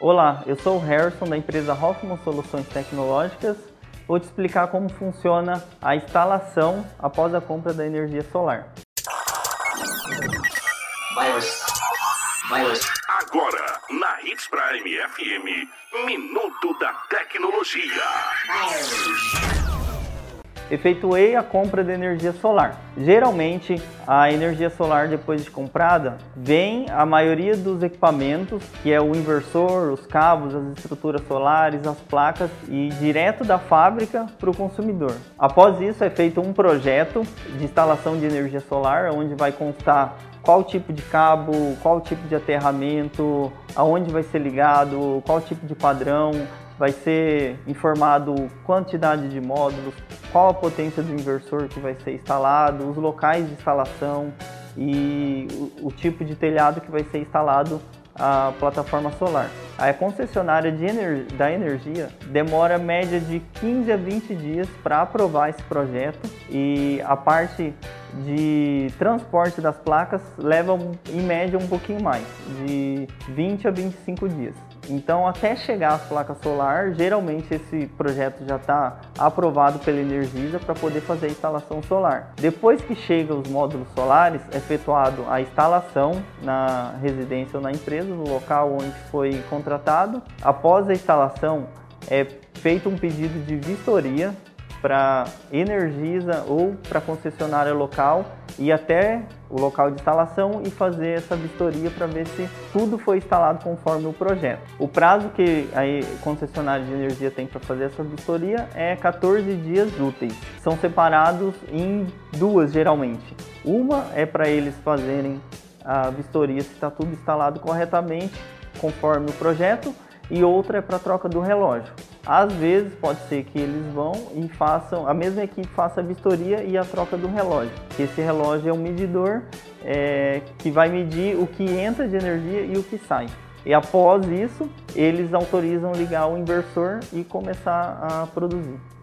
Olá, eu sou o Harrison da empresa Hoffman Soluções Tecnológicas. Vou te explicar como funciona a instalação após a compra da energia solar. Virus. Virus. Agora, na Hits Prime FM, Minuto da Tecnologia. Efeituei a compra de energia solar. Geralmente, a energia solar depois de comprada vem a maioria dos equipamentos, que é o inversor, os cabos, as estruturas solares, as placas e direto da fábrica para o consumidor. Após isso é feito um projeto de instalação de energia solar, onde vai constar qual tipo de cabo, qual tipo de aterramento, aonde vai ser ligado, qual tipo de padrão, vai ser informado quantidade de módulos, qual a potência do inversor que vai ser instalado, os locais de instalação e o, o tipo de telhado que vai ser instalado a plataforma solar. A concessionária ener da energia demora média de 15 a 20 dias para aprovar esse projeto e a parte de transporte das placas leva em média um pouquinho mais, de 20 a 25 dias. Então, até chegar às placas solar, geralmente esse projeto já está aprovado pela Energisa para poder fazer a instalação solar. Depois que chegam os módulos solares, é efetuado a instalação na residência ou na empresa, no local onde foi contratado. Após a instalação, é feito um pedido de vistoria para Energisa ou para concessionária local ir até o local de instalação e fazer essa vistoria para ver se tudo foi instalado conforme o projeto. O prazo que a concessionária de energia tem para fazer essa vistoria é 14 dias úteis. São separados em duas geralmente. Uma é para eles fazerem a vistoria se está tudo instalado corretamente conforme o projeto e outra é para troca do relógio. Às vezes pode ser que eles vão e façam, a mesma equipe faça a vistoria e a troca do relógio. Esse relógio é um medidor é, que vai medir o que entra de energia e o que sai. E após isso, eles autorizam ligar o inversor e começar a produzir.